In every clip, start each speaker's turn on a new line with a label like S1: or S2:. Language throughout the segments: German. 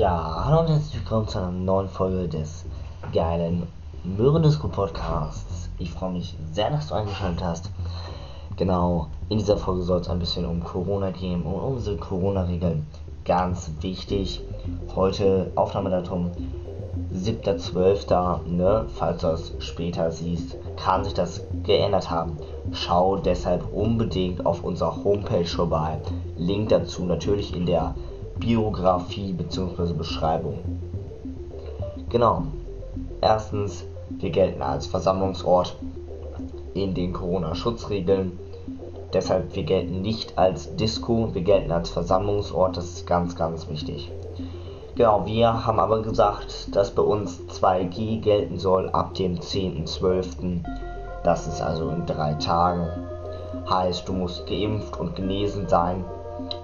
S1: Hallo und herzlich willkommen zu einer neuen Folge des geilen Möhrendisco Podcasts. Ich freue mich sehr, dass du eingeschaltet hast. Genau, in dieser Folge soll es ein bisschen um Corona gehen und unsere Corona-Regeln. Ganz wichtig, heute Aufnahmedatum 7.12. Ne? Falls du das später siehst, kann sich das geändert haben. Schau deshalb unbedingt auf unserer Homepage vorbei. Link dazu natürlich in der Biografie bzw. Beschreibung. Genau. Erstens, wir gelten als Versammlungsort in den Corona-Schutzregeln. Deshalb, wir gelten nicht als Disco, wir gelten als Versammlungsort, das ist ganz, ganz wichtig. Genau, wir haben aber gesagt, dass bei uns 2G gelten soll ab dem 10.12. Das ist also in drei Tagen. Heißt, du musst geimpft und genesen sein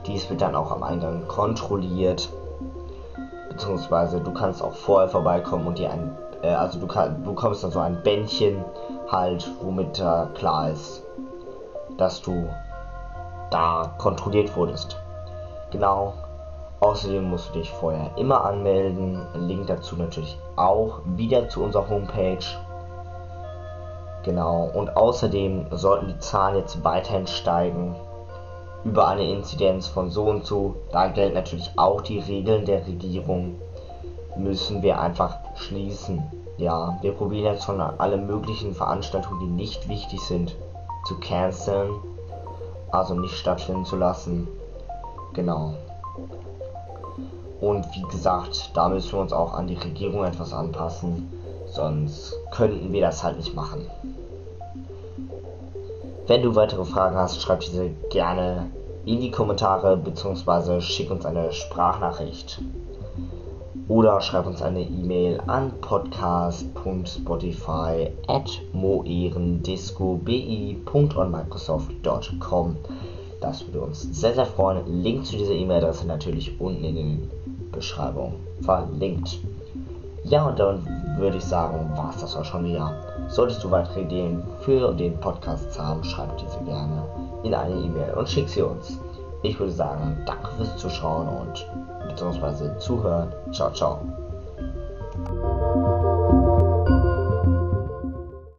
S1: dies wird dann auch am Eingang kontrolliert. Beziehungsweise du kannst auch vorher vorbeikommen und dir ein, äh, also du, kann, bekommst dann so ein Bändchen halt, womit äh, klar ist, dass du da kontrolliert wurdest. Genau. Außerdem musst du dich vorher immer anmelden. Link dazu natürlich auch wieder zu unserer Homepage. Genau. Und außerdem sollten die Zahlen jetzt weiterhin steigen über eine Inzidenz von so und so, da gelten natürlich auch die Regeln der Regierung, müssen wir einfach schließen. Ja, wir probieren jetzt schon alle möglichen Veranstaltungen, die nicht wichtig sind, zu canceln, also nicht stattfinden zu lassen. Genau. Und wie gesagt, da müssen wir uns auch an die Regierung etwas anpassen, sonst könnten wir das halt nicht machen. Wenn du weitere Fragen hast, schreib diese gerne in die Kommentare bzw. schick uns eine Sprachnachricht. Oder schreib uns eine E-Mail an podcast.spotify at moerendiscobi.onmicrosoft.com. Das würde uns sehr, sehr freuen. Link zu dieser E-Mail-Adresse natürlich unten in der Beschreibung verlinkt. Ja, und dann würde ich sagen, war es das auch schon wieder. Solltest du weitere Ideen für den Podcast haben, schreib diese gerne in eine E-Mail und schick sie uns. Ich würde sagen, danke fürs Zuschauen und beziehungsweise zuhören. Ciao, ciao.